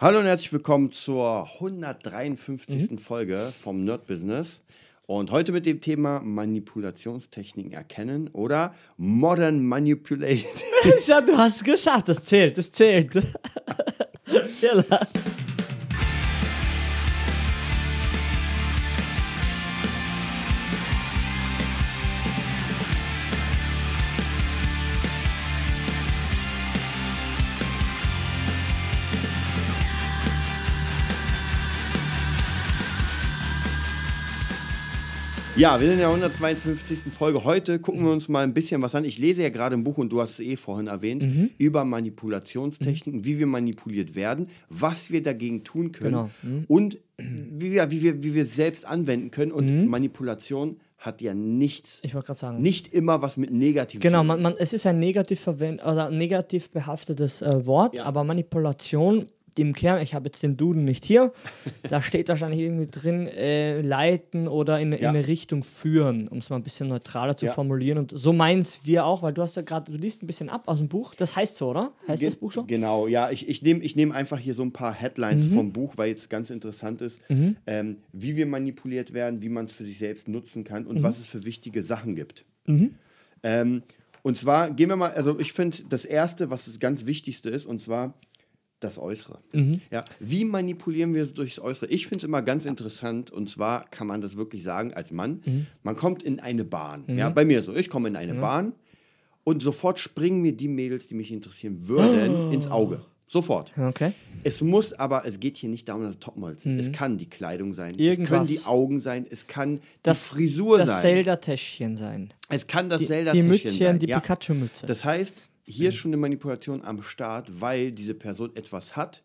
Hallo und herzlich willkommen zur 153. Folge vom Nerd Business. Und heute mit dem Thema Manipulationstechniken erkennen oder Modern Manipulation. ja, du hast es geschafft, das zählt, das zählt. ja, Ja, wir sind in der 152. Folge. Heute gucken wir uns mal ein bisschen was an. Ich lese ja gerade ein Buch und du hast es eh vorhin erwähnt, Mhm. über Manipulationstechniken, wie wir manipuliert werden, was wir dagegen tun können Genau. Mhm. und wie wir, wie, wir, wie wir es selbst anwenden können. Und Manipulation hat ja nichts, Mhm. Ich wollte gerade sagen. nicht immer was mit negativ Genau, zu tun. man, man, es ist ein negativ, verwend oder negativ behaftetes äh, Wort, Ja. aber Manipulation im Kern, ich habe jetzt den Duden nicht hier, da steht wahrscheinlich irgendwie drin, äh, leiten oder in, in Ja. eine Richtung führen, um es mal ein bisschen neutraler zu Ja. formulieren. Und so meins wir auch, weil du hast ja gerade, du liest ein bisschen ab aus dem Buch. Das heißt so, oder? Heißt das Buch so? Genau, ja. Ich, ich nehme ich nehm einfach hier so ein paar Headlines Mhm. vom Buch, weil es ganz interessant ist, ähm, wie wir manipuliert werden, wie man es für sich selbst nutzen kann Mhm. und was es für wichtige Sachen gibt. Ähm, und zwar gehen wir mal, also ich finde, das Erste, was das ganz Wichtigste ist, und zwar das Äußere. Mhm. Ja, wie manipulieren wir es durchs Äußere? Ich finde es immer ganz interessant, und zwar kann man das wirklich sagen als Mann. Mhm. Man kommt in eine Bahn. Ja, bei mir so. Ich komme in eine Bahn und sofort springen mir die Mädels, die mich interessieren würden, ins Auge. Sofort. Okay. Es muss aber, es geht hier nicht darum, dass es Topmodels sind. Es kann die Kleidung sein, es können Mhm. Irgendwas. die Augen sein, es kann Das, die Frisur das sein. Zelda-Täschchen sein. Es kann das Die, zelda die sein. Mützchen, die ja. Pikachu-Mütze. Das heißt, hier ist schon eine Manipulation am Start, weil diese Person etwas hat,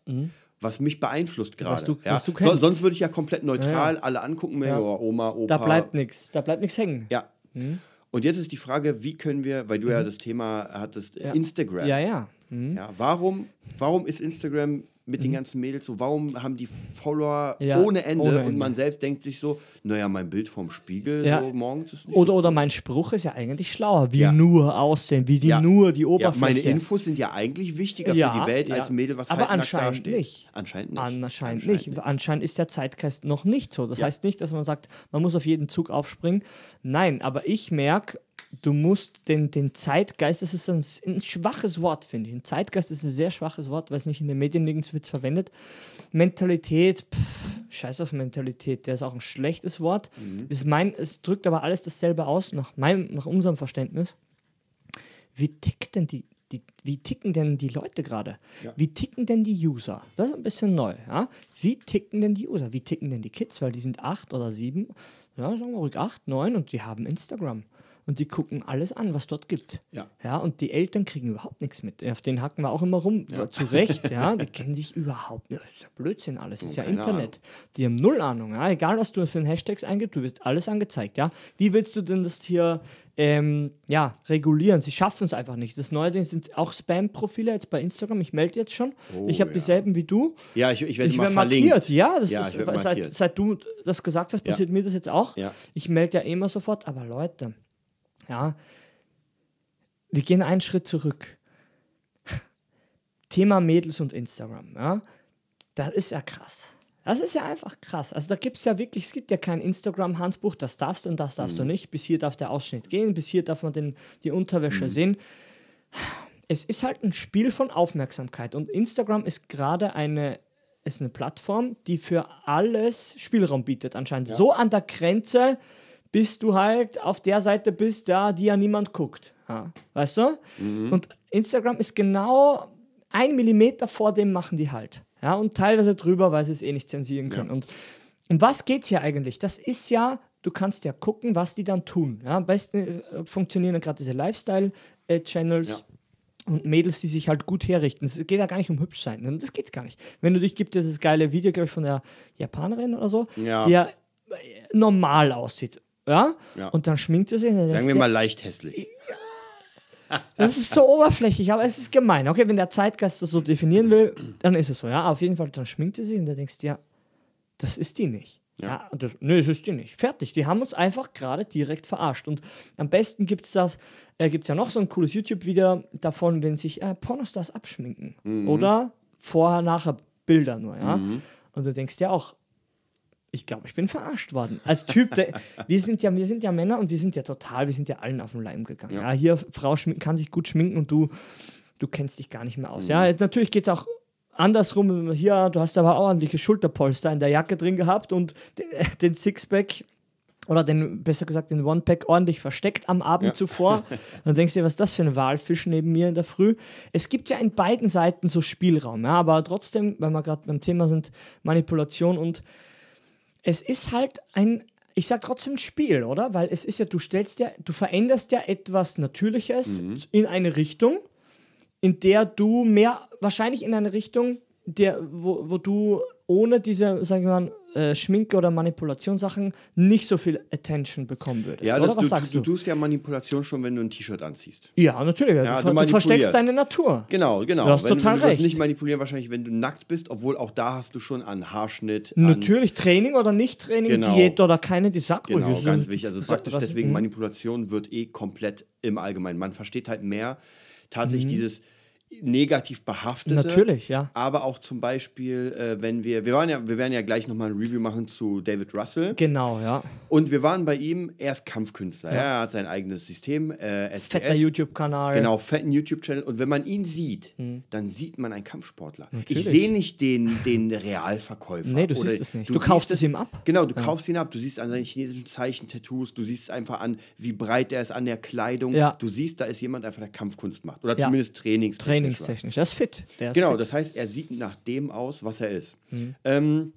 was mich beeinflusst gerade. Was du- ja. was du so, sonst würde ich ja komplett neutral alle angucken, mir, Ja. oh, Oma, Opa. Da bleibt nichts, da bleibt nichts hängen. Ja. Und jetzt ist die Frage, wie können wir, weil du ja das Thema hattest, Instagram. Ja, ja. Mhm. Ja, warum, warum ist Instagram mit den ganzen Mädels so? Warum haben die Follower Ja, ohne, Ende ohne und Ende. man selbst denkt sich so, naja, mein Bild vom Spiegel Ja. so morgens ist nicht Oder, oder mein Spruch ist ja eigentlich schlauer, wie Ja. nur aussehen, wie die nur die Oberfläche. meine Infos sind ja eigentlich wichtiger für die Welt als Mädel, was Aber halbnackt anscheinend dasteht. nicht. Anscheinend nicht. Anscheinend nicht. Anscheinend ist der Zeitgeist noch nicht so. Das heißt nicht, dass man sagt, man muss auf jeden Zug aufspringen. Nein, aber ich merke, du musst den, den Zeitgeist, das ist ein, ein schwaches Wort, finde ich. Ein Zeitgeist ist ein sehr schwaches Wort, weil es nicht in den Medien nirgends wird verwendet. Mentalität, pff, scheiß auf Mentalität, der ist auch ein schlechtes Wort. Mhm. Es, mein, es drückt aber alles dasselbe aus, nach, meinem, nach unserem Verständnis. Wie tickt denn die, die, wie ticken denn die Leute gerade? Ja. Wie ticken denn die User? Das ist ein bisschen neu. Ja? Wie ticken denn die User? Wie ticken denn die Kids? Weil die sind acht oder sieben, ja, sagen wir ruhig acht, neun und die haben Instagram. Und die gucken alles an, was dort gibt. Ja. Ja, und die Eltern kriegen überhaupt nichts mit. Auf den hacken wir auch immer rum. Zu Recht, ja. Die kennen sich überhaupt nicht. Das ist ja Blödsinn alles. Das ist ja Internet. Die haben null Ahnung. Ja. Egal, was du für einen Hashtags eingibst, du wirst alles angezeigt. Ja. Wie willst du denn das hier ähm, ja, regulieren? Sie schaffen es einfach nicht. Das Neue sind auch Spam-Profile jetzt bei Instagram. Ich melde jetzt schon. Oh, ich habe ja. dieselben wie du. Ja, ich, ich werde Ich verlinkt. markiert, ja, das Ja, ist, werd seit, markiert. seit du das gesagt hast, Ja. passiert mir das jetzt auch. Ja. Ich melde ja immer sofort, aber Leute, ja, wir gehen einen Schritt zurück. Thema Mädels und Instagram, ja, das ist ja krass. Das ist ja einfach krass. Also da gibt es ja wirklich, es gibt ja kein Instagram-Handbuch, das darfst du und das darfst du nicht. Bis hier darf der Ausschnitt gehen, bis hier darf man den, die Unterwäsche sehen. Es ist halt ein Spiel von Aufmerksamkeit und Instagram ist gerade eine, ist eine Plattform, die für alles Spielraum bietet anscheinend. So an der Grenze, bis du halt auf der Seite bist, da die ja niemand guckt. Ja, weißt du? Und Instagram ist genau ein Millimeter vor dem machen die halt. Ja, und teilweise drüber, weil sie es eh nicht zensieren können. Und um was geht's hier eigentlich? Das ist ja, du kannst ja gucken, was die dann tun. Ja, am besten äh, funktionieren ja gerade diese Lifestyle-Channels. Ja. Und Mädels, die sich halt gut herrichten. Es geht ja gar nicht um hübsch sein. ne? Das geht's gar nicht. Wenn du dich gibt, dieses geile Video, glaube ich, von der Japanerin oder so, Ja. die ja äh, normal aussieht. Ja? Ja. Und dann schminkt sie sich. Sagen wir mal leicht hässlich. das ist so oberflächlich, aber es ist gemein. Okay, wenn der Zeitgeist das so definieren will, dann ist es so. Ja, auf jeden Fall, dann schminkt sie sich und dann denkst du, ja, das ist die nicht. Ja, und das, nö, das ist die nicht. Fertig. Die haben uns einfach gerade direkt verarscht. Und am besten gibt es das, äh, gibt ja noch so ein cooles YouTube-Video davon, wenn sich äh, Pornostars abschminken. Oder vorher, nachher Bilder nur, ja. Mhm. Und du denkst dir auch, ich glaube, ich bin verarscht worden. Als Typ, der, wir, sind ja, wir sind ja Männer und wir sind ja total, wir sind ja allen auf den Leim gegangen. Ja, hier, Frau kann sich gut schminken und du, du kennst dich gar nicht mehr aus. Ja, jetzt natürlich geht es auch andersrum. Hier, du hast aber ordentliche Schulterpolster in der Jacke drin gehabt und den, den Sixpack oder den, besser gesagt, den One-Pack ordentlich versteckt am Abend zuvor. Dann denkst du dir, was ist das für ein Walfisch neben mir in der Früh? Es gibt ja in beiden Seiten so Spielraum, ja, aber trotzdem, weil wir gerade beim Thema sind, Manipulation und es ist halt ein, ich sag trotzdem ein Spiel, oder? Weil es ist ja, du stellst ja, du veränderst ja etwas Natürliches in eine Richtung, in der du mehr, wahrscheinlich in eine Richtung, der, wo, wo du ohne diese, sagen wir mal, äh, Schminke oder Manipulationssachen nicht so viel Attention bekommen würdest. Ja, das, du, sagst du, du? tust ja Manipulation schon, wenn du ein T-Shirt anziehst. Ja, natürlich. Ja, du, du versteckst deine Natur. Genau, genau. Du hast wenn, total du, du recht. nicht manipulieren, wahrscheinlich, wenn du nackt bist, obwohl auch da hast du schon an Haarschnitt. An, Natürlich, Training oder nicht Training, Genau. Diät oder keine, die sagt Genau, ruhig, ganz wichtig. Also so- praktisch deswegen mhm. Manipulation wird eh komplett im Allgemeinen. Man versteht halt mehr tatsächlich Mhm. dieses negativ behaftete. Natürlich, ja. Aber auch zum Beispiel, äh, wenn wir, wir waren ja, wir werden ja gleich nochmal ein Review machen zu David Russell. Genau, ja. Und wir waren bei ihm, er ist Kampfkünstler. Ja. Er hat sein eigenes System, äh, SDS. Fetter YouTube-Kanal. Genau, fetten YouTube-Channel. Und wenn man ihn sieht, dann sieht man einen Kampfsportler. Natürlich. Ich sehe nicht den, den Realverkäufer. Nee, du Oder siehst es nicht. Du kaufst siehst es ihm ab. Genau, du kaufst ihn ab. Du siehst an seinen chinesischen Zeichen, Tattoos, du siehst einfach an, wie breit er ist an der Kleidung. Ja. Du siehst, da ist jemand einfach, der Kampfkunst macht. Oder Ja. zumindest trainingstechnisch. was. Trainingstechnisch. Er ist fit. Ist Genau, fit. das heißt, er sieht nach dem aus, was er ist. Mhm. Ähm,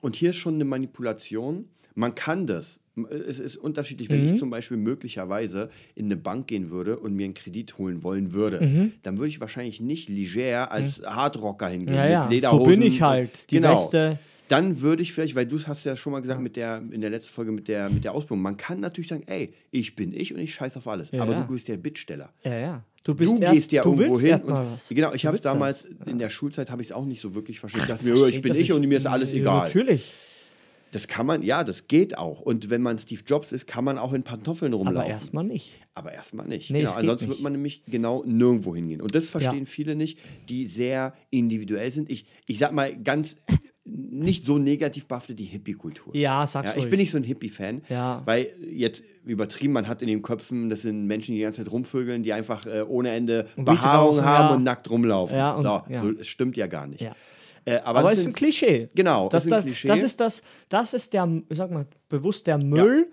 und hier ist schon eine Manipulation. Man kann das. Es ist unterschiedlich, wenn Mhm. ich zum Beispiel möglicherweise in eine Bank gehen würde und mir einen Kredit holen wollen würde, Mhm. dann würde ich wahrscheinlich nicht leger als Hardrocker hingehen Ja, mit ja. Lederhosen. So bin ich halt. Die genau. Weste. Dann würde ich vielleicht, weil du hast ja schon mal gesagt mit der, in der letzten Folge mit der, mit der Ausbildung, man kann natürlich sagen, ey, ich bin ich und ich scheiß auf alles. Ja, aber ja. du bist der Bittsteller. Ja, ja. Du, bist Du erst, gehst ja du irgendwo hin. Und, genau, ich habe es damals das. in der Schulzeit habe ich es auch nicht so wirklich verstanden. Ich dachte mir, ich bin ich und mir ist alles Ja, egal. Natürlich. Das kann man, ja, das geht auch. Und wenn man Steve Jobs ist, kann man auch in Pantoffeln rumlaufen. Aber erstmal nicht. Aber erstmal nicht. Nee, genau. Ansonsten nicht. wird man nämlich genau nirgendwo hingehen. Und das verstehen Ja. viele nicht, die sehr individuell sind. Ich, ich sag mal ganz nicht so negativ behaftet die Hippie-Kultur. Ja, sag's Ja, ich ruhig. bin nicht so ein Hippie-Fan, Ja. weil jetzt übertrieben, man hat in den Köpfen, das sind Menschen, die die ganze Zeit rumvögeln, die einfach äh, ohne Ende Und Behaarung rauchen, haben ja. und nackt rumlaufen. Ja, und- so, ja. so, es stimmt ja gar nicht. Äh, aber Aber das es ist ein Klischee. Genau, das, ist ein Klischee. Das ist das, das ist der, sag mal, bewusst der Müll,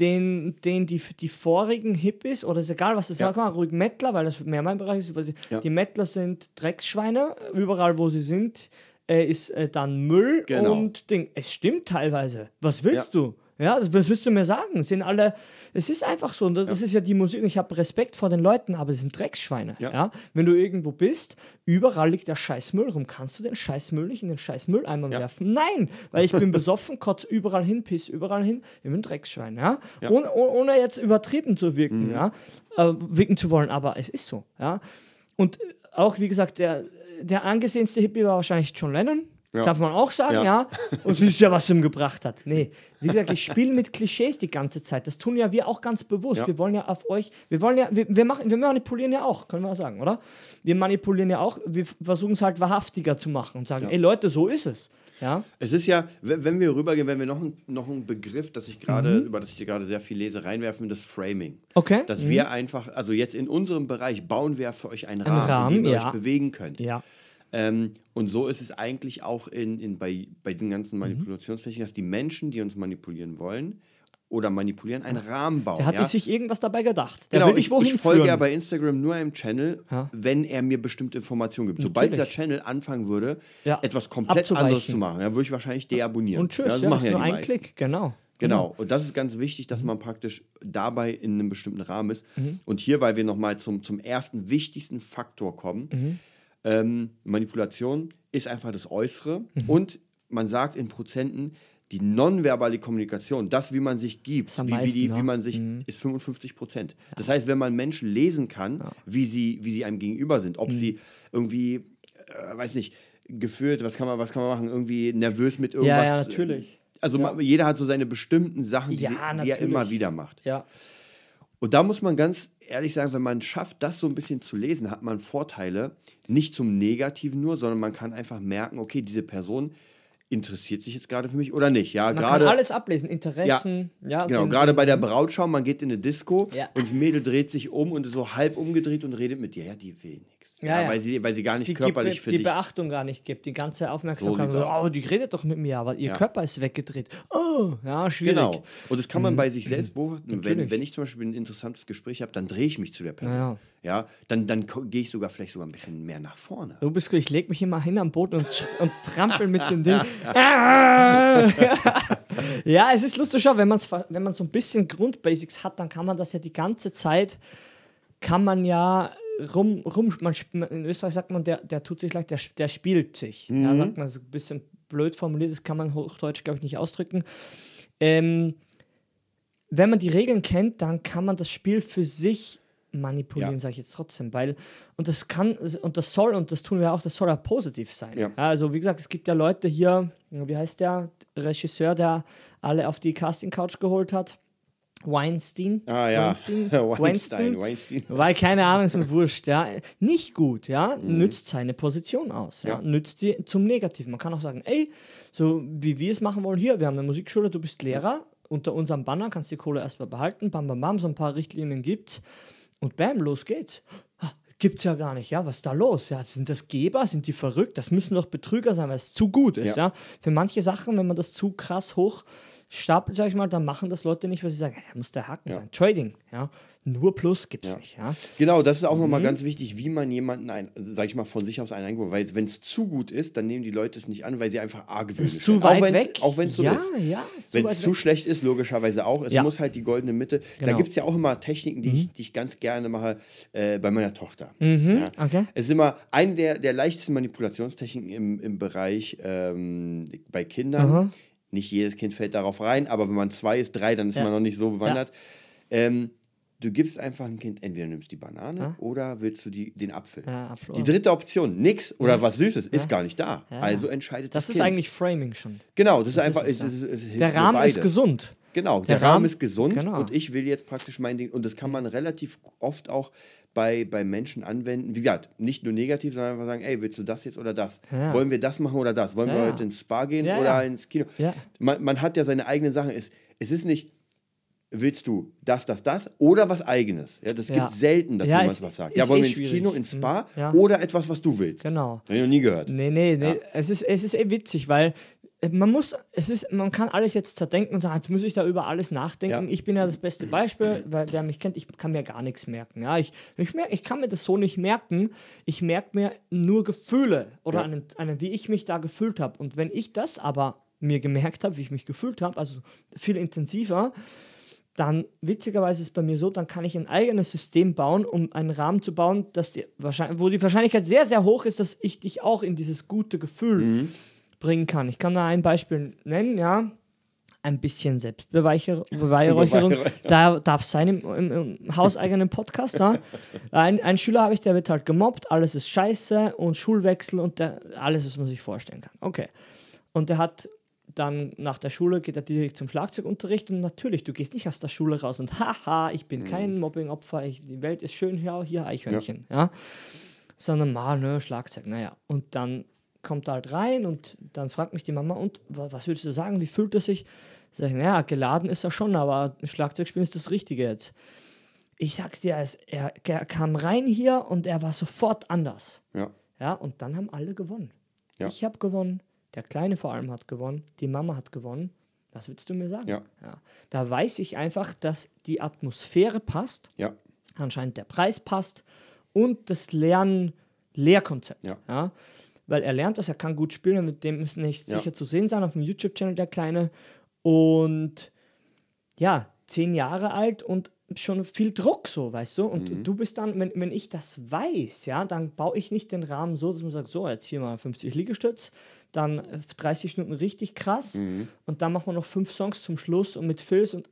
den, den die, die vorigen Hippies, oder ist egal, was du sagst, mal ruhig Mettler, weil das mehr mein Bereich ist, die, Ja. die Mettler sind Drecksschweine, überall wo sie sind, äh, ist äh, dann Müll Genau. und Ding. Es stimmt teilweise. Was willst du? Ja, das- was willst du mir sagen? Sind alle, es ist einfach so, und das, das ist ja die Musik. Ich habe Respekt vor den Leuten, aber sie sind Drecksschweine. Ja. Ja. Wenn du irgendwo bist, überall liegt der scheiß Müll rum. Kannst du den scheiß Müll nicht in den scheiß Mülleimer Ja. werfen? Nein, weil ich bin besoffen, kotz überall hin, piss überall hin. Ich bin ein Drecksschwein, ja. Ja. Mhm. Ohne, oh- ohne jetzt übertrieben zu wirken, ja, äh, wirken zu wollen, aber es ist so, ja. Und äh, auch, wie gesagt, der, der angesehenste Hippie war wahrscheinlich John Lennon. Ja. Darf man auch sagen, ja. Ja. Und siehst ja, was ihm gebracht hat. Nee, wie gesagt, ich spiele mit Klischees die ganze Zeit. Das tun ja wir auch ganz bewusst. Ja. Wir wollen ja auf euch, wir wollen ja, wir, wir, machen, wir manipulieren ja auch, können wir sagen, oder? Wir manipulieren ja auch, wir versuchen es halt wahrhaftiger zu machen und sagen, ey Leute, so ist es. Ja, Es ist ja, wenn wir rübergehen, wenn wir noch, ein, noch einen Begriff, dass ich gerade, Mhm. über das ich gerade sehr viel lese, reinwerfen, das Framing. okay. Dass wir einfach, also jetzt in unserem Bereich bauen wir für euch einen Einen Rahmen, Rahmen, in dem ihr ja. euch bewegen könnt. Ja. Ähm, und so ist es eigentlich auch in, in, bei, bei diesen Mhm. ganzen Manipulationstechniken, dass die Menschen, die uns manipulieren wollen oder manipulieren, einen Rahmen bauen. Der hat ja? sich irgendwas dabei gedacht. Der Genau, will ich, wohin ich folge führen. ja bei Instagram nur einem Channel, Ja. wenn er mir bestimmte Informationen gibt. Sobald dieser. Channel anfangen würde, Ja. etwas komplett anderes zu machen, dann würde ich wahrscheinlich deabonnieren. und tschüss, ja, das ja, machen ist ja nur ein meisten. Klick, genau. Genau. Und das ist ganz wichtig, dass man praktisch dabei in einem bestimmten Rahmen ist. Und hier, weil wir nochmal zum, zum ersten wichtigsten Faktor kommen, ähm, Manipulation ist einfach das Äußere. Und man sagt in Prozenten, die nonverbale Kommunikation, das, wie man sich gibt, wie, wie, die, meisten, wie ja. man sich, ist 55 Prozent. Das heißt, wenn man Menschen lesen kann, wie, sie, wie sie einem gegenüber sind, Mhm. ob sie irgendwie, äh, weiß nicht, gefühlt, was kann man, was kann man machen, irgendwie nervös mit irgendwas. Ja, ja, natürlich. Also ma- jeder hat so seine bestimmten Sachen, die, Ja, sie, die er immer wieder macht. Ja. Und da muss man ganz ehrlich sagen, wenn man schafft, das so ein bisschen zu lesen, hat man Vorteile, nicht zum Negativen nur, sondern man kann einfach merken, okay, diese Person interessiert sich jetzt gerade für mich oder nicht. Ja, Man gerade kann alles ablesen, Interessen, ja. Genau, den- gerade bei der Brautschau, man geht in eine Disco Ja. und das Mädel dreht sich um und ist so halb umgedreht und redet mit dir. Ja, die will Ja, ja. Weil, sie, weil sie gar nicht die, körperlich gibt, für die dich. Beachtung gar nicht gibt, die ganze Aufmerksamkeit. So oh, die redet doch mit mir, aber ihr Ja. Körper ist weggedreht. Oh, ja, schwierig. Genau. Und das kann man bei sich selbst beobachten. Wenn, Natürlich. wenn ich zum Beispiel ein interessantes Gespräch habe, dann drehe ich mich zu der Person. Ja, Ja, dann, dann gehe ich sogar vielleicht sogar ein bisschen mehr nach vorne. Du bist gut, ich leg mich immer hin am Boden und, und trampel mit dem Ding. Ja, es ist lustig, schau, wenn, man's, wenn man so ein bisschen Grundbasics hat, dann kann man das ja die ganze Zeit, kann man ja rum, rum man, in Österreich sagt man, der, der tut sich leicht, der, der spielt sich. Ja, sagt man, so ein bisschen blöd formuliert, das kann man hochdeutsch, glaube ich, nicht ausdrücken. Ähm, wenn man die Regeln kennt, dann kann man das Spiel für sich manipulieren, Ja. sage ich jetzt trotzdem, weil und das kann und das soll und das tun wir auch, das soll ja positiv sein. Ja. also wie gesagt, es gibt ja Leute hier, wie heißt der Regisseur, der alle auf die Casting Couch geholt hat, Weinstein. Ah ja, Weinstein. Weinstein, Weinstein. Weil keine Ahnung, ist mir wurscht, ja. Nicht gut, ja. Nützt seine Position aus, ja. Ja. Nützt die zum Negativen. Man kann auch sagen, ey, so wie wir es machen wollen, hier, wir haben eine Musikschule, du bist Lehrer, unter unserem Banner kannst die Kohle erstmal behalten, bam, bam, bam, so ein paar Richtlinien gibt's und bam, los geht's. Ah, Gibt's ja gar nicht, ja, was ist da los? Ja, sind das Geber? Sind die verrückt? Das müssen doch Betrüger sein, weil es zu gut ist, ja. Ja. Für manche Sachen, wenn man das zu krass hoch stapelt, sag ich mal, dann machen das Leute nicht, weil sie sagen, ja, da muss der Haken sein. Trading, ja. Nur Plus gibt's Ja. nicht, ja. Genau, das ist auch Mhm. nochmal ganz wichtig, wie man jemanden, ein, sag ich mal, von sich aus einen eingebaut Weil wenn es zu gut ist, dann nehmen die Leute es nicht an, weil sie einfach argwöhnisch Ist zu sind. weit auch weg. Auch wenn es so ja, ist. Ja, ist zu Wenn es zu weg. schlecht ist, logischerweise auch. Es Ja. muss halt die goldene Mitte. Da Genau. Mhm. gibt es ja auch immer Techniken, die, ich, die ich ganz gerne mache äh, bei meiner Tochter. Mhm, Ja. okay. Es ist immer eine der, der leichtesten Manipulationstechniken im, im Bereich ähm, bei Kindern. Nicht jedes Kind fällt darauf rein, aber wenn man zwei ist, drei, dann ist Ja. man noch nicht so bewandert. Ähm, du gibst einfach ein Kind, entweder nimmst die Banane oder willst du die, den Apfel. Ja, Die ja. dritte Option, nix oder was Süßes, ist gar nicht da. Also entscheidet das, Das ist Kind. eigentlich Framing schon. Genau, das, ist einfach. es, es, es, es, Der Rahmen ist gesund. Genau, der, Der Rahmen Rahmen- ist gesund genau. und ich will jetzt praktisch mein Ding. Und das kann man relativ oft auch bei, bei Menschen anwenden. Wie gesagt, nicht nur negativ, sondern einfach sagen, ey, willst du das jetzt oder das? Ja. Wollen wir das machen oder das? Wollen wir Ja. heute ins Spa gehen oder ins Kino? Man, man hat ja seine eigenen Sachen. Es, es ist nicht, willst du das, das, das oder was eigenes? Ja, das Ja. gibt selten, dass Ja, jemand ist- was sagt. Ja, wollen eh wir ins schwierig. Kino, ins Spa Ja. oder etwas, was du willst? Genau. Habe ich noch nie gehört. Nee, nee, nee. Es, ist, es ist eh witzig, weil man muss, es ist, man kann alles jetzt zerdenken und sagen, jetzt muss ich da über alles nachdenken. Ja. Ich bin ja das beste Beispiel, weil wer mich kennt, ich kann mir gar nichts merken. Ja, ich, ich, merk, ich kann mir das so nicht merken. Ich merke mir nur Gefühle oder Ja. einen, einen, wie ich mich da gefühlt habe. Und wenn ich das aber mir gemerkt habe, wie ich mich gefühlt habe, also viel intensiver, dann witzigerweise ist es bei mir so, dann kann ich ein eigenes System bauen, um einen Rahmen zu bauen, dass die wo die Wahrscheinlichkeit sehr, sehr hoch ist, dass ich dich auch in dieses gute Gefühl bringen kann. Ich kann da ein Beispiel nennen, ja. Ein bisschen Selbstbeweihräucherung. da darf sein im, im, im hauseigenen Podcast. Da. Ein, ein Schüler habe ich, der wird halt gemobbt, alles ist scheiße und Schulwechsel und der, alles, was man sich vorstellen kann. Okay. Und der hat dann nach der Schule geht er direkt zum Schlagzeugunterricht und natürlich, du gehst nicht aus der Schule raus und haha, ich bin kein Mobbingopfer, ich, die Welt ist schön, ja, hier Eichhörnchen, ja. Sondern mal, ne, Schlagzeug, naja. Und dann kommt halt rein und dann fragt mich die Mama, und wa- was würdest du sagen, wie fühlt er sich? Sag ich, naja, geladen ist er schon, aber Schlagzeug spielen ist das Richtige jetzt. Ich sag's dir, es- er, er kam rein hier und er war sofort anders. Ja. Ja, und dann haben alle gewonnen. Ja. Ich habe gewonnen, der Kleine vor allem hat gewonnen, die Mama hat gewonnen. Was willst du mir sagen? Ja. Da weiß ich einfach, dass die Atmosphäre passt, Ja. anscheinend der Preis passt und das Lernen, Lehrkonzept. Ja. Weil er lernt das, er kann gut spielen, mit dem ist nicht Ja. sicher zu sehen sein auf dem YouTube-Channel, der Kleine. Und ja, zehn Jahre alt und schon viel Druck, so, weißt du? Und du bist dann, wenn, wenn ich das weiß, ja, dann baue ich nicht den Rahmen so, dass man sagt, so, jetzt hier mal 50 Liegestütz, dann äh, 30 Minuten richtig krass und dann machen wir noch fünf Songs zum Schluss und mit Filz und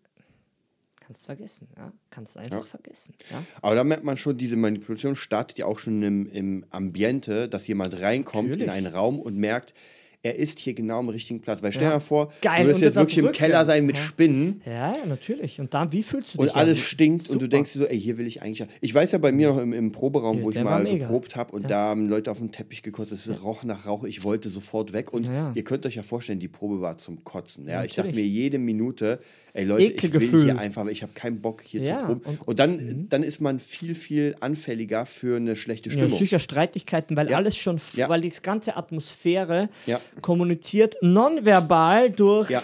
kannst vergessen, ja, kannst einfach Ja. vergessen, ja. Aber da merkt man schon, diese Manipulation startet ja auch schon im, im Ambiente, dass jemand reinkommt Natürlich. in einen Raum und merkt, er ist hier genau am richtigen Platz. Weil stell dir Ja. mal vor, Geil, du wirst jetzt wirklich im. Keller sein mit Ja. Spinnen. Ja, ja, natürlich. Und dann, wie fühlst du dich? Und alles Ja, stinkt und du super. denkst dir so, ey, hier will ich eigentlich. Ich weiß ja bei mir noch im, im Proberaum, Ja, wo ich mal geprobt habe und da haben Leute auf den Teppich gekotzt, es roch nach Rauch, ich wollte sofort weg. Und Ja, ja. ihr könnt euch ja vorstellen, die Probe war zum Kotzen. Ja, ich dachte mir jede Minute, ey Leute, ich will Ekelgefühl. hier einfach, ich habe keinen Bock hier Ja, zu proben. Und, und- dann, dann ist man viel, viel anfälliger für eine schlechte Ja, Stimmung. sicher Streitigkeiten, weil Ja. alles schon, Ja. weil die ganze Atmosphäre Ja. Kommuniziert nonverbal durch Ja.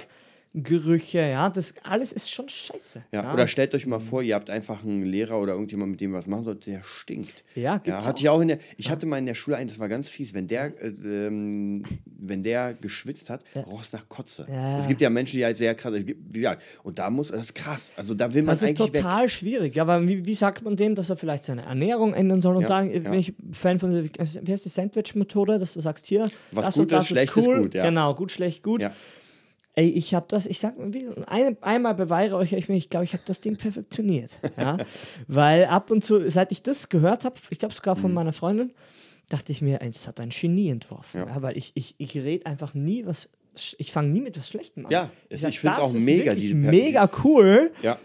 Gerüche, ja, das alles ist schon scheiße. Ja, oder stellt euch mal vor, ihr habt einfach einen Lehrer oder irgendjemand, mit dem ihr was machen sollt, der stinkt. Ja, ja gibt's hatte auch. ich auch in der. Ich hatte mal in der Schule einen, das war ganz fies, wenn der, äh, ähm, wenn der geschwitzt hat, roch es nach Kotze. Ja. Es gibt ja Menschen, die halt sehr krass, es gibt, wie gesagt, und da muss, das ist krass. Also da will man Das ist eigentlich weg. total schwierig. Aber wie, wie sagt man dem, dass er vielleicht seine Ernährung ändern soll? Und Ja, da ja. bin ich Fan von der, wie heißt die Sandwich-Methode, dass du sagst, hier, Was das gut und das ist, schlecht ist cool. gut, ja. Genau, gut, schlecht, gut. Ey, ich habe das, ich sag ein, einmal beweihräuchere ich mich, ich glaube, ich habe das Ding perfektioniert. ja? Weil ab und zu, seit ich das gehört habe, ich glaube sogar Mhm. von meiner Freundin, dachte ich mir, das hat ein Genie entworfen. Ja. Ja. weil ich, ich, ich rede einfach nie was, ich fange nie mit was Schlechtem an. Ja, es- sag, ich find's das auch mega, mega cool. Ja.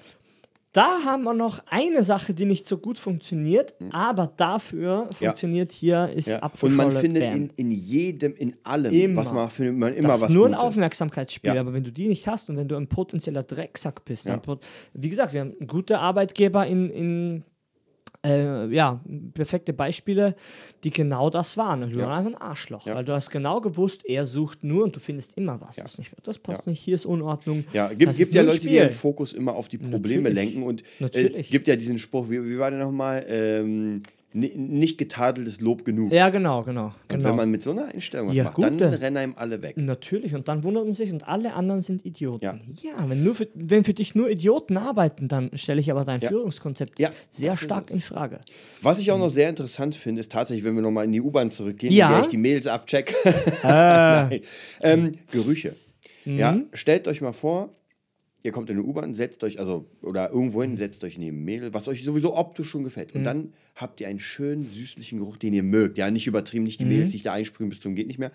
Da haben wir noch eine Sache, die nicht so gut funktioniert, aber dafür Mhm. Ja. funktioniert hier, ist Ja. Und man findet bam. in, in jedem, in allem, Immer. was man findet man immer das was ist nur ein Gutes. Aufmerksamkeitsspiel, Ja. aber wenn du die nicht hast und wenn du ein potenzieller Drecksack bist, Ja. wie gesagt, wir haben gute Arbeitgeber in, in äh, ja, perfekte Beispiele, die genau das waren. Und du Ja. einfach ein Arschloch, Ja. weil du hast genau gewusst, er sucht nur und du findest immer was. was nicht, das passt nicht, hier ist Unordnung. Ja, gibt, das gibt ja Leute, die ihren. Fokus immer auf die Probleme Natürlich. lenken und äh, Natürlich. gibt ja diesen Spruch, wie, wie war der nochmal? Ähm, nicht getadeltes Lob genug. Ja, genau, genau. Und genau. wenn man mit so einer Einstellung was Ja, macht, dann gute. rennen einem alle weg. Natürlich, und dann wundert man sich und alle anderen sind Idioten. Ja. Ja, wenn, nur für, wenn für dich nur Idioten arbeiten, dann stelle ich aber dein Ja. Führungskonzept Ja, sehr stark in Frage. Was ich auch noch sehr interessant finde, ist tatsächlich, wenn wir nochmal in die U-Bahn zurückgehen, Ja. ich die Mails abcheck. Äh, Nein. ähm, Gerüche. Mhm. Ja, stellt euch mal vor, ihr kommt in eine U-Bahn, setzt euch, also, oder irgendwo Mhm. hin, setzt euch neben Mädel, was euch sowieso optisch schon gefällt. Und dann habt ihr einen schönen, süßlichen Geruch, den ihr mögt. Ja, nicht übertrieben, nicht die Mhm. Mädels, die sich da einsprühen bis zum geht nicht mehr.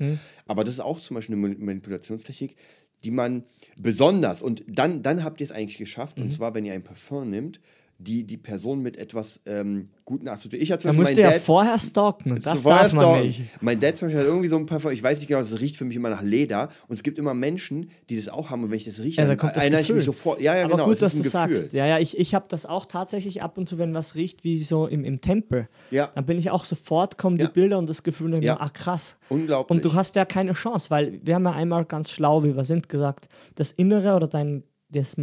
Aber das ist auch zum Beispiel eine Manip- Manipulationstechnik, die man besonders, und dann, dann habt ihr es eigentlich geschafft, Mhm. und zwar, wenn ihr ein Parfum nimmt, die die Person mit etwas ähm, Guten assoziiert. Ich hatte da musst du ja Dad- vorher stalken das Zuvor darf man nicht. Mein Dad zum Beispiel hat irgendwie so ein Parfum, ich weiß nicht genau, das riecht für mich immer nach Leder. Und es gibt immer Menschen, die das auch haben. Und wenn ich das rieche, Ja, da dann kommt das erinnere ich mich sofort. Ja, ja, Aber genau. gut, dass du Gefühl. sagst. Ja, ja, ich, ich habe das auch tatsächlich ab und zu, wenn was riecht, wie so im, im Tempel. Ja. Dann bin ich auch sofort, kommen Ja. die Bilder und das Gefühl, dann Ja. ah krass. Unglaublich. Und du hast ja keine Chance, weil wir haben ja einmal ganz schlau, wie wir sind, gesagt, das Innere oder dein, das,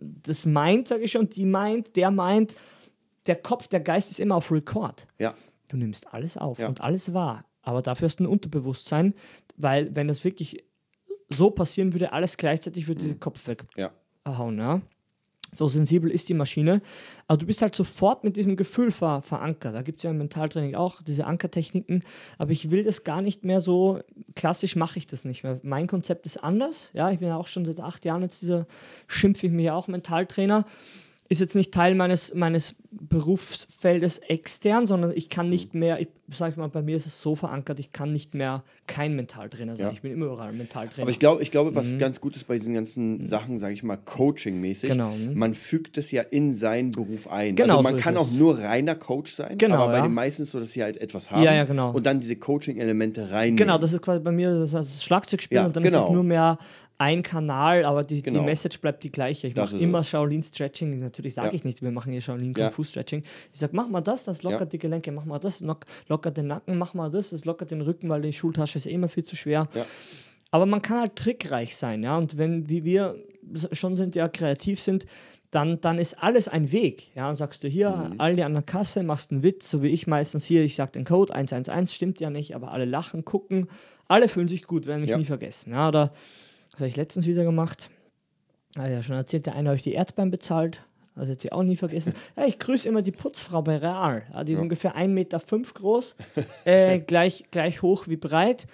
das Mind, sage ich schon, die Mind, der Mind, der Kopf, der Geist ist immer auf Record. Ja, Du nimmst alles auf Ja. und alles wahr. Aber dafür hast du ein Unterbewusstsein, weil wenn das wirklich so passieren würde, alles gleichzeitig würde den Kopf ja. weghauen. Ja? So sensibel ist die Maschine. Aber du bist halt sofort mit diesem Gefühl ver verankert. Da gibt es ja im Mentaltraining auch diese Ankertechniken. Aber ich will das gar nicht mehr so, klassisch mache ich das nicht mehr. Mein Konzept ist anders. Ja, ich bin ja auch schon seit acht Jahren jetzt dieser, schimpfe ich mich ja auch Mentaltrainer ist jetzt nicht Teil meines, meines Berufsfeldes extern, sondern ich kann nicht mehr, ich sag mal, bei mir ist es so verankert, ich kann nicht mehr kein Mentaltrainer sein. Ja. Ich bin immer überall Mentaltrainer. Aber ich glaube, ich glaube, was ganz gut ist bei diesen ganzen Sachen, sage ich mal, Coaching-mäßig, Mhm. Genau, mhm. man fügt es ja in seinen Beruf ein. Genau also man so kann ist auch es. nur reiner Coach sein, Genau, aber bei ja. den meisten ist so, dass sie halt etwas haben Ja, ja, genau. und dann diese Coaching-Elemente reinnehmen. Genau, das ist quasi bei mir das, heißt das Schlagzeugspiel Ja, und dann ist genau. es nur mehr ein Kanal, aber die, Genau. die Message bleibt die gleiche. Ich mache ist immer. Shaolin Stretching, natürlich sage Ja. ich nicht, wir machen hier Shaolin Kung Ja. Fu Stretching. Ich sage, mach mal das, das lockert Ja. die Gelenke, mach mal das, lock, lockert den Nacken, mach mal das, das lockert den Rücken, weil die Schultasche ist eh immer viel zu schwer. Ja. Aber man kann halt trickreich sein, ja. Und wenn, wie wir schon sind, ja kreativ sind, dann, dann ist alles ein Weg. Ja, und sagst du hier, Mhm. alle an der Kasse, machst einen Witz, so wie ich meistens hier, ich sag den Code 111, stimmt ja nicht, aber alle lachen, gucken, alle fühlen sich gut, werden mich Ja. nie vergessen. Ja, oder was habe ich letztens wieder gemacht? Ah ja, schon erzählt, der eine ich die Erdbeeren bezahlt. Also hat sie auch nie vergessen. Ja, ich grüße immer die Putzfrau bei Real. Ja, die ist ungefähr 1,5 Meter fünf groß, äh, gleich, gleich hoch wie breit.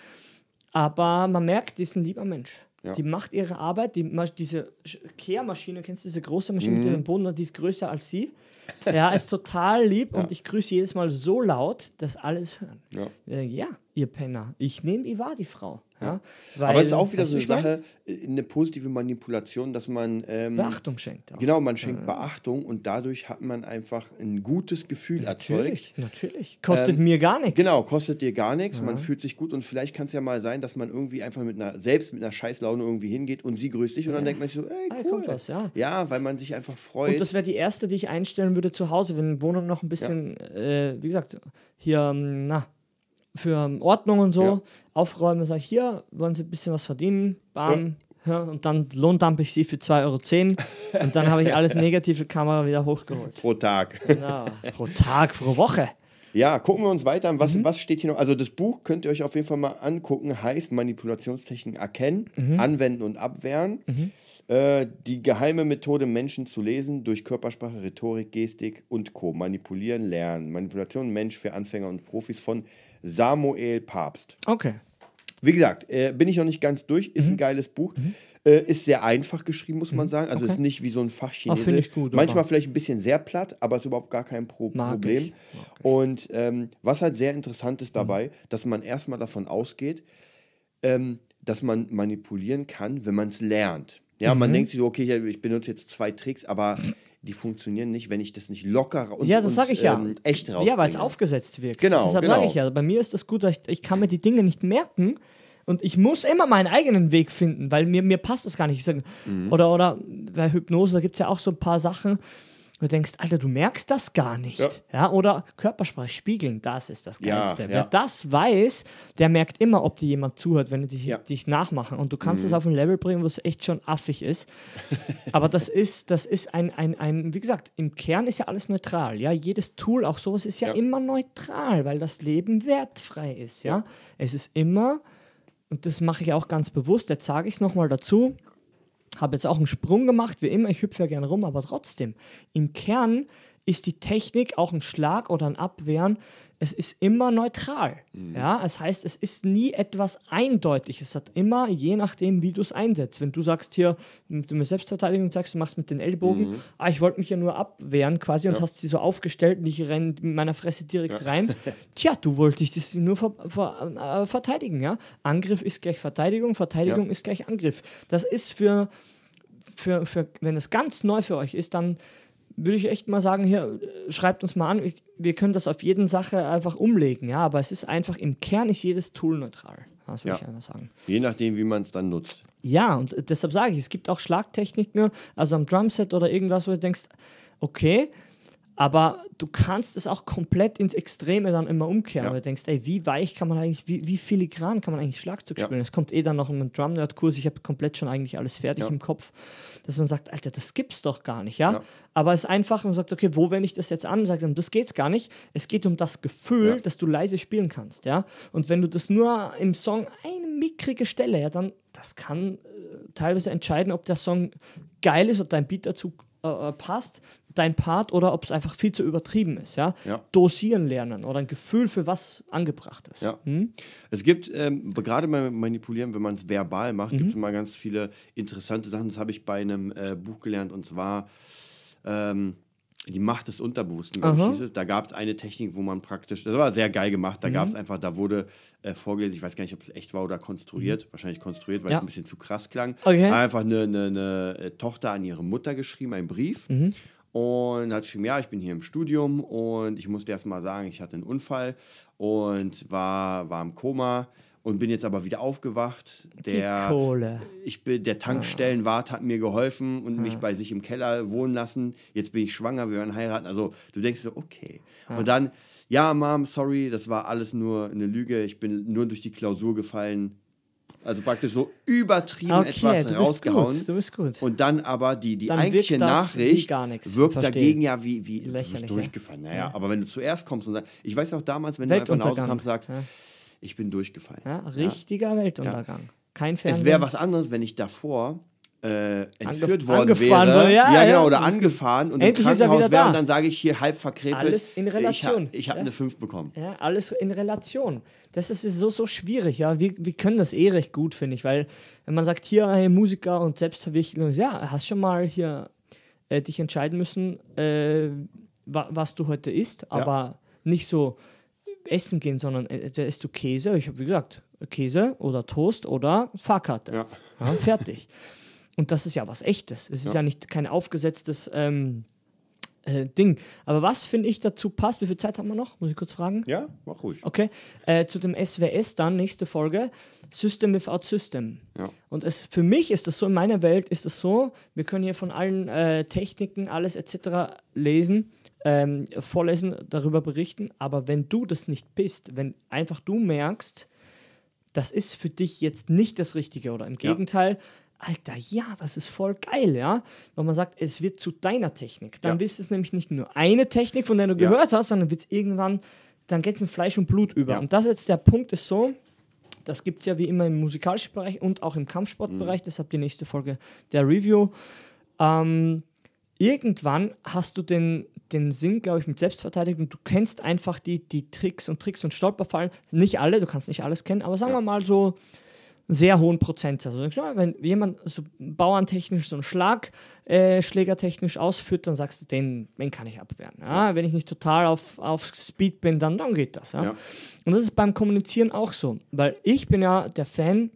Aber man merkt, die ist ein lieber Mensch. Ja. Die macht ihre Arbeit, die, diese Sch- Kehrmaschine, kennst du diese große Maschine Mhm. mit dem Boden, die ist größer als sie. Ja, ist total lieb und ich grüße jedes Mal so laut, dass alle es hören. Ja. Ja, ihr Penner. Ich nehme, ich war die Frau. Ja? Aber Weil- es ist auch wieder so eine Sache, äh, eine positive Manipulation, dass man. Ähm, Beachtung schenkt. auch. Genau, man schenkt Beachtung und dadurch hat man einfach ein gutes Gefühl erzeugt. Natürlich, natürlich. Kostet mir gar nichts. Genau, kostet dir gar nichts, man fühlt sich gut und vielleicht kann es ja mal sein, dass man irgendwie einfach mit einer, selbst mit einer Scheißlaune irgendwie hingeht und sie grüßt dich und dann denkt man sich so, ey, Ah, cool. kommt was, ja. Ja, weil man sich einfach freut. Und das wäre die erste, die ich einstellen würde zu Hause, wenn Wohnung noch ein bisschen, äh, wie gesagt, hier, ähm, na, für ähm, Ordnung und so Ja. aufräumen, sage ich, hier, wollen Sie ein bisschen was verdienen, bam, ja. und dann lohndump ich Sie für 2,10 Euro und dann habe ich alles negative Kamera wieder hochgeholt. pro Tag. Genau. Pro Tag, pro Woche. Ja, gucken wir uns weiter an. Mhm. Was, was steht hier noch? Also das Buch könnt ihr euch auf jeden Fall mal angucken. Heißt Manipulationstechniken erkennen, Mhm. anwenden und abwehren. Äh, die geheime Methode, Menschen zu lesen durch Körpersprache, Rhetorik, Gestik und Co. Manipulieren, lernen. Manipulation, Mensch für Anfänger und Profis von Samuel Papst. Okay. Wie gesagt, äh, bin ich noch nicht ganz durch. Ist Mhm. ein geiles Buch. Äh, ist sehr einfach geschrieben, muss man sagen. Also ist nicht wie so ein Fach finde ich gut, Manchmal aber- vielleicht ein bisschen sehr platt, aber ist überhaupt gar kein Pro Mag Problem. ich, Und ähm, was halt sehr interessant Mhm. ist dabei, dass man erstmal davon ausgeht, ähm, dass man manipulieren kann, wenn man es lernt. Ja, Mhm. man denkt sich so, okay, ich- benutze jetzt zwei Tricks, aber die funktionieren nicht, wenn ich das nicht locker und, Ja, das sage ich ja. ähm, echt rausbringe. Ja, weil es aufgesetzt wirkt. Genau, Deshalb genau. sage ich ja, bei mir ist das gut, ich, ich kann mir die Dinge nicht merken und ich muss immer meinen eigenen Weg finden, weil mir, mir passt das gar nicht. Ich sag, Mhm. Oder, oder bei Hypnose, da gibt es ja auch so ein paar Sachen, du denkst, Alter, du merkst das gar nicht. Ja. Ja. oder Körpersprache spiegeln, das ist das Ja, Geilste. ja. Wer das weiß, der merkt immer, ob dir jemand zuhört, wenn die dich, Ja. Mhm. dich nachmachen. Und du kannst es auf ein Level bringen, wo es echt schon affig ist. Aber das ist, das ist ein, ein, ein, wie gesagt, im Kern ist ja alles neutral. Ja, jedes Tool, auch sowas ist ja, Ja. immer neutral, weil das Leben wertfrei ist. Ja, es ist immer, und das mache ich auch ganz bewusst, jetzt sage ich es nochmal dazu, habe jetzt auch einen Sprung gemacht, wie immer, ich hüpfe ja gerne rum, aber trotzdem, im Kern ist die Technik auch ein Schlag oder ein Abwehren, es ist immer neutral. Ja, das heißt, es ist nie etwas eindeutig. Es hat immer, je nachdem, wie du es einsetzt. Wenn du sagst hier, mit der Selbstverteidigung sagst, du machst mit den Ellbogen, ah, ich wollte mich ja nur abwehren quasi und hast sie so aufgestellt und ich renne mit meiner Fresse direkt rein. Tja, du wolltest dich nur ver ver äh, verteidigen, ja. Angriff ist gleich Verteidigung, Verteidigung Ja. ist gleich Angriff. Das ist für für, für, wenn es ganz neu für euch ist, dann würde ich echt mal sagen, hier, äh, schreibt uns mal an. Wir können das auf jeden Sache einfach umlegen, ja, aber es ist einfach, im Kern ist jedes Tool neutral. Das würde Ja. ich einfach sagen. Je nachdem, wie man es dann nutzt. Ja, und äh, deshalb sage ich, es gibt auch Schlagtechniken, also am Drumset oder irgendwas, wo du denkst, okay, aber du kannst es auch komplett ins Extreme dann immer umkehren, Ja. weil du denkst, ey, wie weich kann man eigentlich, wie, wie filigran kann man eigentlich Schlagzeug Ja. spielen? Es kommt eh dann noch in einen Drum-Nerd-Kurs, ich habe komplett schon eigentlich alles fertig Ja. im Kopf, dass man sagt, Alter, das gibt's doch gar nicht, ja? Ja. Aber es ist einfach, man sagt, okay, wo wende ich das jetzt an? Sagt, dann, das geht's gar nicht. Es geht um das Gefühl, Ja. dass du leise spielen kannst, ja? Und wenn du das nur im Song eine mickrige Stelle, ja, dann, das kann äh, teilweise entscheiden, ob der Song geil ist und dein Beat dazu äh, äh, passt, dein Part, oder ob es einfach viel zu übertrieben ist, ja? Ja. Dosieren lernen oder ein Gefühl für was angebracht ist. Ja. Hm? Es gibt, ähm, gerade beim Manipulieren, wenn man es verbal macht, Mhm. gibt es immer ganz viele interessante Sachen. Das habe ich bei einem äh, Buch gelernt und zwar ähm, die Macht des Unterbewussten, glaube ich, es. Da gab es eine Technik, wo man praktisch, das war sehr geil gemacht, Mhm. da gab es einfach, da wurde äh, vorgelesen, ich weiß gar nicht, ob es echt war oder konstruiert, wahrscheinlich konstruiert, weil Mhm. Ja. es ein bisschen zu krass klang. Okay. Einfach eine, eine, eine äh, Tochter an ihre Mutter geschrieben, einen Brief. Mhm. Und hat geschrieben, ja, ich bin hier im Studium und ich musste erst mal sagen, ich hatte einen Unfall und war, war im Koma und bin jetzt aber wieder aufgewacht. Die Der, Kohle. ich bin, der Tankstellenwart hat mir geholfen und mich bei sich im Keller wohnen lassen. Jetzt bin ich schwanger, wir werden heiraten. Also du denkst so, okay. Und dann, ja, Mom, sorry, das war alles nur eine Lüge. Ich bin nur durch die Klausur gefallen. Also praktisch so übertrieben Okay, etwas du rausgehauen. gut, du bist gut. Und dann aber die, die Dann eigentliche Nachricht wirkt Verstehe. dagegen ja wie, wie du Lächerlich, bist ja. durchgefallen. Naja, aber wenn du zuerst kommst und sagst, ich weiß auch damals, wenn du einfach nach Hause und sagst, Ja. Ich bin durchgefallen. Ja, richtiger Weltuntergang. Kein Fernsehen. Es wäre was anderes, wenn ich davor äh, entführt Angef- worden wäre. wurde, ja, ja, ja, genau, oder angefahren und Endlich im Krankenhaus wäre da. und dann sage ich hier halb verkrepelt. Alles in Relation. Ich, ha ich habe Ja. eine 5 bekommen. Ja, alles in Relation. Das ist so, so schwierig, ja. Wir, wir können das eh recht gut, finde ich, weil wenn man sagt, hier, hey, Musiker und Selbstverwirklichung, ja, hast schon mal hier äh, dich entscheiden müssen, äh, wa was du heute isst, aber nicht so, essen gehen, sondern äh, da isst du Käse. Ich habe, wie gesagt, Käse oder Toast oder Fahrkarte. Ja. Ja, fertig. Und das ist ja was Echtes. Es ist ja, nicht kein aufgesetztes ähm, äh, Ding. Aber was finde ich dazu passt? Wie viel Zeit haben wir noch? Muss ich kurz fragen? Ja, mach ruhig. Okay. Äh, zu dem SWS dann, nächste Folge. System without System. Ja. Und es, für mich ist das so, in meiner Welt ist es so, wir können hier von allen äh, Techniken, alles etc. lesen, ähm, vorlesen, darüber berichten. Aber wenn du das nicht bist, wenn einfach du merkst, das ist für dich jetzt nicht das Richtige oder im Ja. Gegenteil, Alter, ja, das ist voll geil, ja. Wenn man sagt, es wird zu deiner Technik. Dann Ja. wird es nämlich nicht nur eine Technik, von der du Ja. gehört hast, sondern wird es irgendwann, dann geht es in Fleisch und Blut über. Ja. Und das jetzt der Punkt ist so, das gibt es ja wie immer im musikalischen Bereich und auch im Kampfsportbereich, deshalb die nächste Folge der Review. Ähm, irgendwann hast du den, den Sinn, glaube ich, mit Selbstverteidigung. Du kennst einfach die, die Tricks und Tricks und Stolperfallen. Nicht alle, du kannst nicht alles kennen, aber sagen Ja. wir mal so einen sehr hohen Prozentsatz. Also, ja, wenn jemand so bauerntechnisch so einen Schlag äh, schlägertechnisch ausführt, dann sagst du, den, den kann ich abwehren. Ja? Wenn ich nicht total auf, auf Speed bin, dann, dann geht das. Ja? Ja. Und das ist beim Kommunizieren auch so, weil ich bin ja der Fan,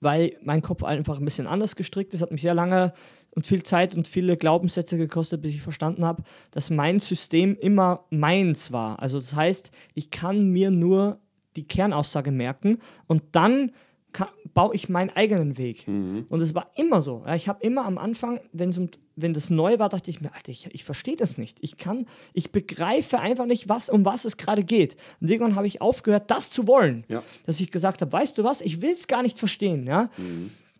weil mein Kopf einfach ein bisschen anders gestrickt ist, hat mich sehr lange und viel Zeit und viele Glaubenssätze gekostet, bis ich verstanden habe, dass mein System immer meins war. Also das heißt, ich kann mir nur die Kernaussage merken und dann ka- baue ich meinen eigenen Weg. Und es war immer so. Ich habe immer am Anfang, wenn's um, wenn das neu war, dachte ich mir, Alter, ich, ich verstehe das nicht. Ich kann, ich begreife einfach nicht, was, um was es gerade geht. Und irgendwann habe ich aufgehört, das zu wollen. Ja. Dass ich gesagt habe, weißt du was, ich will es gar nicht verstehen. Ja?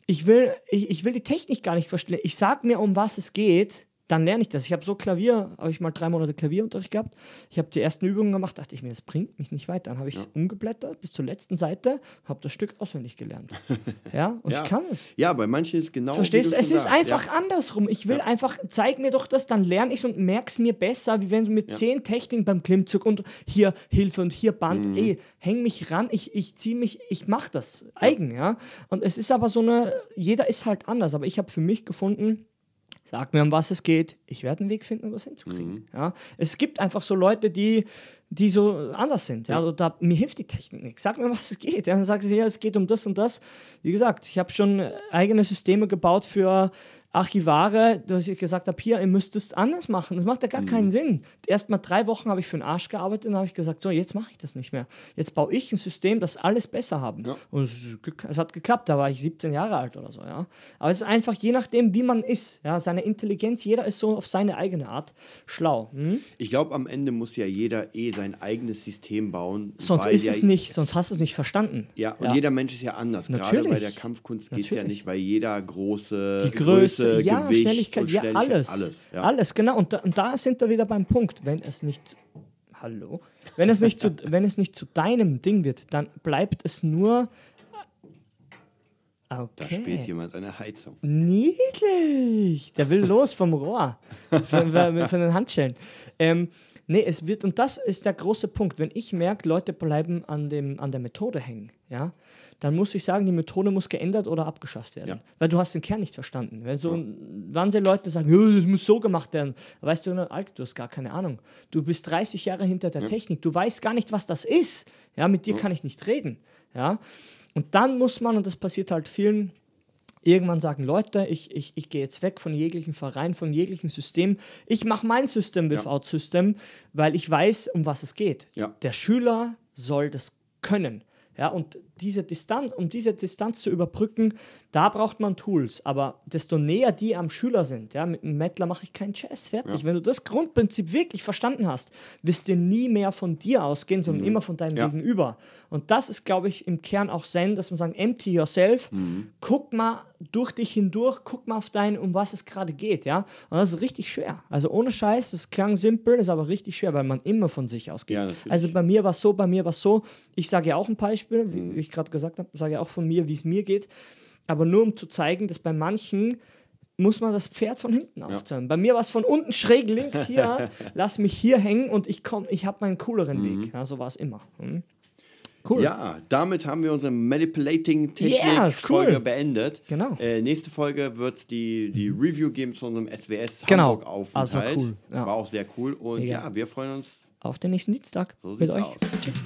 Ich, will, ich, ich will die Technik gar nicht verstehen. Ich sag mir, um was es geht, dann lerne ich das. Ich habe so Klavier, habe ich mal drei Monate Klavierunterricht gehabt. Ich habe die ersten Übungen gemacht, dachte ich mir, das bringt mich nicht weiter. Dann habe ich es umgeblättert bis zur letzten Seite, habe das Stück auswendig gelernt. ja, und Ja. ich kann es. Ja, bei manchen ist es genau. Verstehst du? Es ist sagst. einfach Ja. andersrum. Ich will einfach, zeig mir doch das, dann lerne ich es und merke es mir besser, wie wenn du mit zehn Techniken beim Klimmzug und hier Hilfe und hier Band, Mhm. ey, häng mich ran, ich, ich ziehe mich, ich mache das eigen, ja. Und es ist aber so eine, jeder ist halt anders, aber ich habe für mich gefunden, Sag mir, um was es geht. Ich werde einen Weg finden, um das hinzukriegen. Mhm. Ja? Es gibt einfach so Leute, die, die so anders sind. Ja? Oder mir hilft die Technik nicht. Sag mir, um was es geht. Ja? Dann sagst du, ja, es geht um das und das. Wie gesagt, ich habe schon eigene Systeme gebaut für Archivare, dass ich gesagt habe, hier, ihr müsst es anders machen. Das macht ja gar Mhm. keinen Sinn. Erst mal drei Wochen habe ich für den Arsch gearbeitet und dann habe ich gesagt, so, jetzt mache ich das nicht mehr. Jetzt baue ich ein System, das alles besser haben. Ja. Und es, es hat geklappt, da war ich 17 Jahre alt oder so, ja. Aber es ist einfach je nachdem, wie man ist, ja, seine Intelligenz, jeder ist so auf seine eigene Art schlau. Hm? Ich glaube, am Ende muss ja jeder eh sein eigenes System bauen. Sonst ist ja, es nicht, sonst hast du es nicht verstanden. Ja, und jeder Mensch ist ja anders. Gerade Natürlich. bei der Kampfkunst geht es ja nicht, weil jeder große Die Größe, ja, Gewicht Schnelligkeit, ja, alles. alles. Ja. Alles, genau. Und da, und da sind wir wieder beim Punkt. Wenn es nicht, hallo, wenn es nicht zu, wenn es nicht zu deinem Ding wird, dann bleibt es nur. Okay. Da spielt jemand eine Heizung. Niedlich. Der will los vom Rohr. Von, von den Handschellen. Ähm, nee, es wird, und das ist der große Punkt. Wenn ich merke, Leute bleiben an, dem, an der Methode hängen, ja, dann muss ich sagen, die Methode muss geändert oder abgeschafft werden. Ja. Weil du hast den Kern nicht verstanden. Wenn so wahnsinnige Leute sagen, "Ja, das muss so gemacht werden, weißt du, Alter, du hast gar keine Ahnung. Du bist 30 Jahre hinter der Technik. Du weißt gar nicht, was das ist. Ja, mit dir kann ich nicht reden. Ja. Und dann muss man, und das passiert halt vielen, irgendwann sagen, Leute, ich, ich, ich gehe jetzt weg von jeglichen Verein, von jeglichen System. Ich mache mein System without System, weil ich weiß, um was es geht. Ja. Der Schüler soll das können. Ja, und diese Distanz, um diese Distanz zu überbrücken, da braucht man Tools. Aber desto näher die am Schüler sind, ja, mit einem Mettler mache ich keinen Jazz fertig. Wenn du das Grundprinzip wirklich verstanden hast, wirst du nie mehr von dir ausgehen, sondern immer von deinem Ja. Gegenüber. Und das ist, glaube ich, im Kern auch Zen, dass man sagt, empty yourself, guck mal durch dich hindurch, guck mal auf dein, um was es gerade geht, ja. Und das ist richtig schwer. Also ohne Scheiß, das klang simpel, ist aber richtig schwer, weil man immer von sich ausgeht. Ja, also bei mir war es so, bei mir war es so. Ich sage ja auch ein Beispiel, wie ich gerade gesagt habe, sage ja auch von mir, wie es mir geht. Aber nur um zu zeigen, dass bei manchen muss man das Pferd von hinten aufzäumen. Bei mir war es von unten schräg links hier, lass mich hier hängen und ich komme, ich habe meinen cooleren Weg. Ja, so war es immer. Hm? Cool. Ja, damit haben wir unsere Manipulating Technik Yeah, cool. Beendet. Genau. Äh, nächste Folge wird es die, die Review geben zu unserem SWS Genau. Hamburg Aufenthalt. Also cool, ja. War auch sehr cool. Und Mega. ja, wir freuen uns auf den nächsten Dienstag So mit sieht's euch. aus. Tschüss.